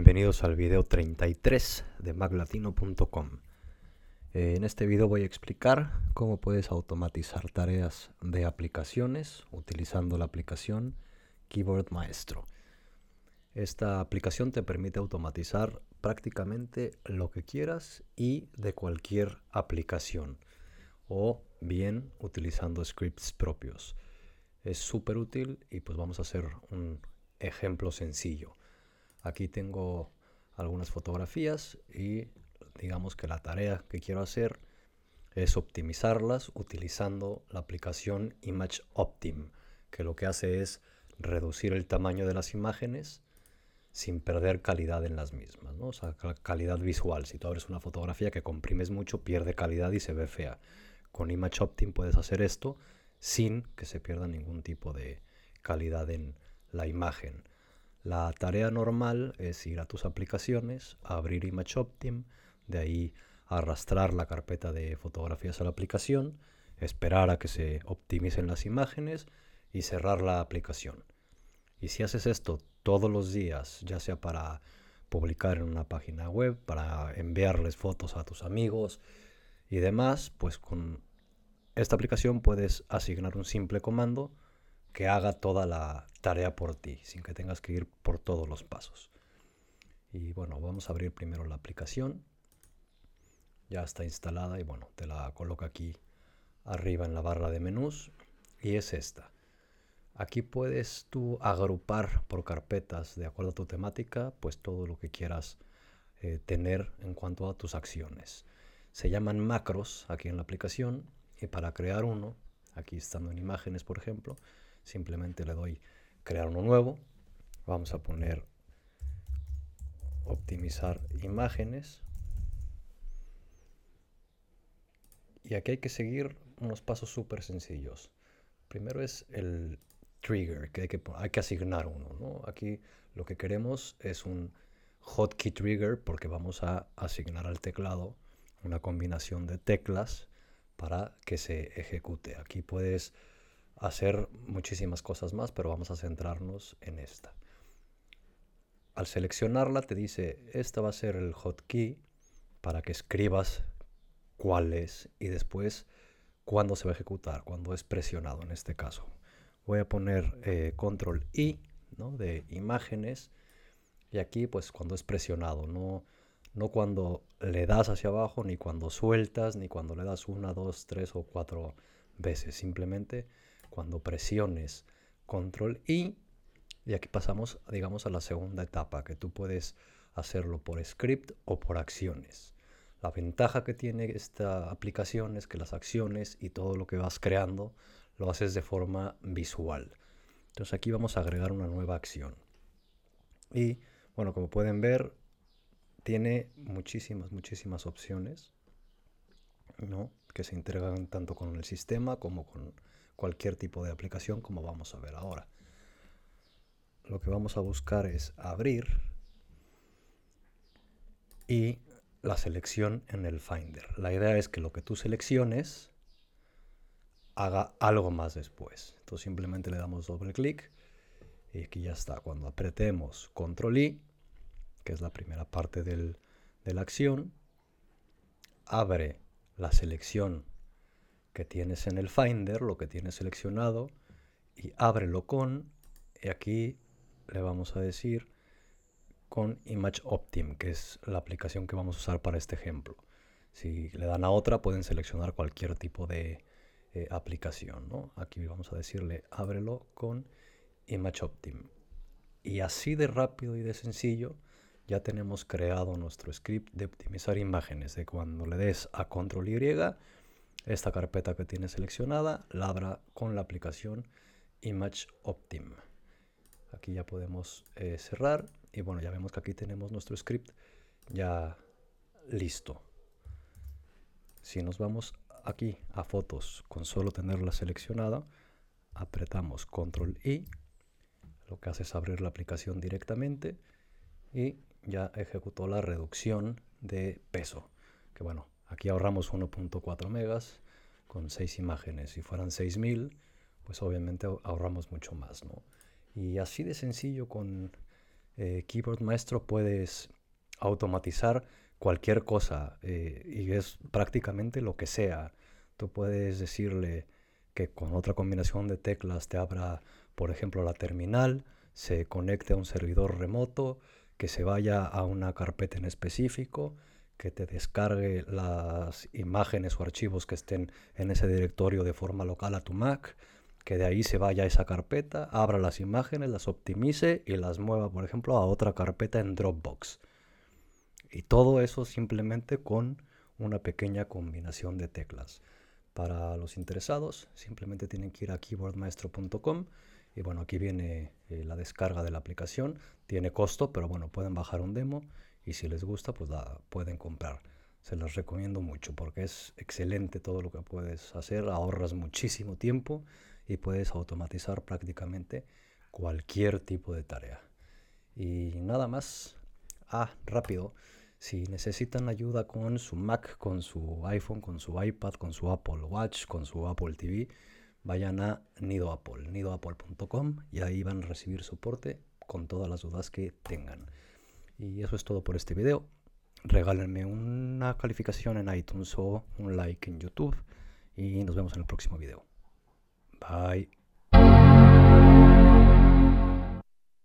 Bienvenidos al video 33 de maglatino.com. Eh, en este video voy a explicar cómo puedes automatizar tareas de aplicaciones utilizando la aplicación Keyboard Maestro. Esta aplicación te permite automatizar prácticamente lo que quieras y de cualquier aplicación o bien utilizando scripts propios. Es súper útil y pues vamos a hacer un ejemplo sencillo. Aquí tengo algunas fotografías y digamos que la tarea que quiero hacer es optimizarlas utilizando la aplicación Image Optim, que lo que hace es reducir el tamaño de las imágenes sin perder calidad en las mismas, ¿no? o sea, calidad visual. Si tú abres una fotografía que comprimes mucho, pierde calidad y se ve fea. Con Image Optim puedes hacer esto sin que se pierda ningún tipo de calidad en la imagen. La tarea normal es ir a tus aplicaciones, abrir Image Optim, de ahí arrastrar la carpeta de fotografías a la aplicación, esperar a que se optimicen las imágenes y cerrar la aplicación. Y si haces esto todos los días, ya sea para publicar en una página web, para enviarles fotos a tus amigos y demás, pues con esta aplicación puedes asignar un simple comando que haga toda la tarea por ti, sin que tengas que ir por todos los pasos. Y bueno, vamos a abrir primero la aplicación. Ya está instalada y bueno, te la coloco aquí arriba en la barra de menús y es esta. Aquí puedes tú agrupar por carpetas de acuerdo a tu temática, pues todo lo que quieras eh, tener en cuanto a tus acciones. Se llaman macros aquí en la aplicación y para crear uno, aquí estando en imágenes por ejemplo, simplemente le doy crear uno nuevo. Vamos a poner optimizar imágenes. Y aquí hay que seguir unos pasos súper sencillos. Primero es el trigger, que hay que, asignar uno. Aquí lo que queremos es un hotkey trigger porque vamos a asignar al teclado una combinación de teclas para que se ejecute. Aquí puedes hacer muchísimas cosas más, pero vamos a centrarnos en esta. Al seleccionarla te dice, esta va a ser el hotkey para que escribas cuál es y después cuándo se va a ejecutar, cuando es presionado en este caso. Voy a poner eh, control I ¿no? de imágenes y aquí pues cuando es presionado, no, no cuando le das hacia abajo, ni cuando sueltas, ni cuando le das una, dos, tres o cuatro veces, simplemente cuando presiones control I y aquí pasamos digamos a la segunda etapa que tú puedes hacerlo por script o por acciones. La ventaja que tiene esta aplicación es que las acciones y todo lo que vas creando lo haces de forma visual. Entonces aquí vamos a agregar una nueva acción. Y bueno, como pueden ver, tiene muchísimas, muchísimas opciones ¿no? que se integran tanto con el sistema como con cualquier tipo de aplicación como vamos a ver ahora. Lo que vamos a buscar es abrir y la selección en el Finder. La idea es que lo que tú selecciones haga algo más después. Entonces simplemente le damos doble clic y aquí ya está. Cuando apretemos Control I, que es la primera parte de la acción, abre la selección que tienes en el Finder, lo que tienes seleccionado, y ábrelo con, y aquí le vamos a decir con Image Optim, que es la aplicación que vamos a usar para este ejemplo. Si le dan a otra, pueden seleccionar cualquier tipo de eh, aplicación. ¿no? Aquí vamos a decirle ábrelo con Image Optim. Y así de rápido y de sencillo, ya tenemos creado nuestro script de optimizar imágenes. De cuando le des a Control Y, esta carpeta que tiene seleccionada la abra con la aplicación Image Optim. Aquí ya podemos eh, cerrar y bueno, ya vemos que aquí tenemos nuestro script ya listo. Si nos vamos aquí a fotos con solo tenerla seleccionada, apretamos Control I, lo que hace es abrir la aplicación directamente y ya ejecutó la reducción de peso, que bueno, Aquí ahorramos 1.4 megas con 6 imágenes. Si fueran 6000, pues obviamente ahorramos mucho más, ¿no? Y así de sencillo con eh, Keyboard Maestro puedes automatizar cualquier cosa eh, y es prácticamente lo que sea. Tú puedes decirle que con otra combinación de teclas te abra, por ejemplo, la terminal, se conecte a un servidor remoto, que se vaya a una carpeta en específico, que te descargue las imágenes o archivos que estén en ese directorio de forma local a tu Mac, que de ahí se vaya a esa carpeta, abra las imágenes, las optimice y las mueva, por ejemplo, a otra carpeta en Dropbox. Y todo eso simplemente con una pequeña combinación de teclas. Para los interesados, simplemente tienen que ir a keyboardmaestro.com y bueno, aquí viene eh, la descarga de la aplicación. Tiene costo, pero bueno, pueden bajar un demo y si les gusta, pues la pueden comprar. Se los recomiendo mucho porque es excelente todo lo que puedes hacer, ahorras muchísimo tiempo y puedes automatizar prácticamente cualquier tipo de tarea. Y nada más. Ah, rápido. Si necesitan ayuda con su Mac, con su iPhone, con su iPad, con su Apple Watch, con su Apple TV, vayan a Nido Apple, nidoapple.com y ahí van a recibir soporte con todas las dudas que tengan. Y eso es todo por este video. Regálenme una calificación en iTunes o un like en YouTube y nos vemos en el próximo video. Bye.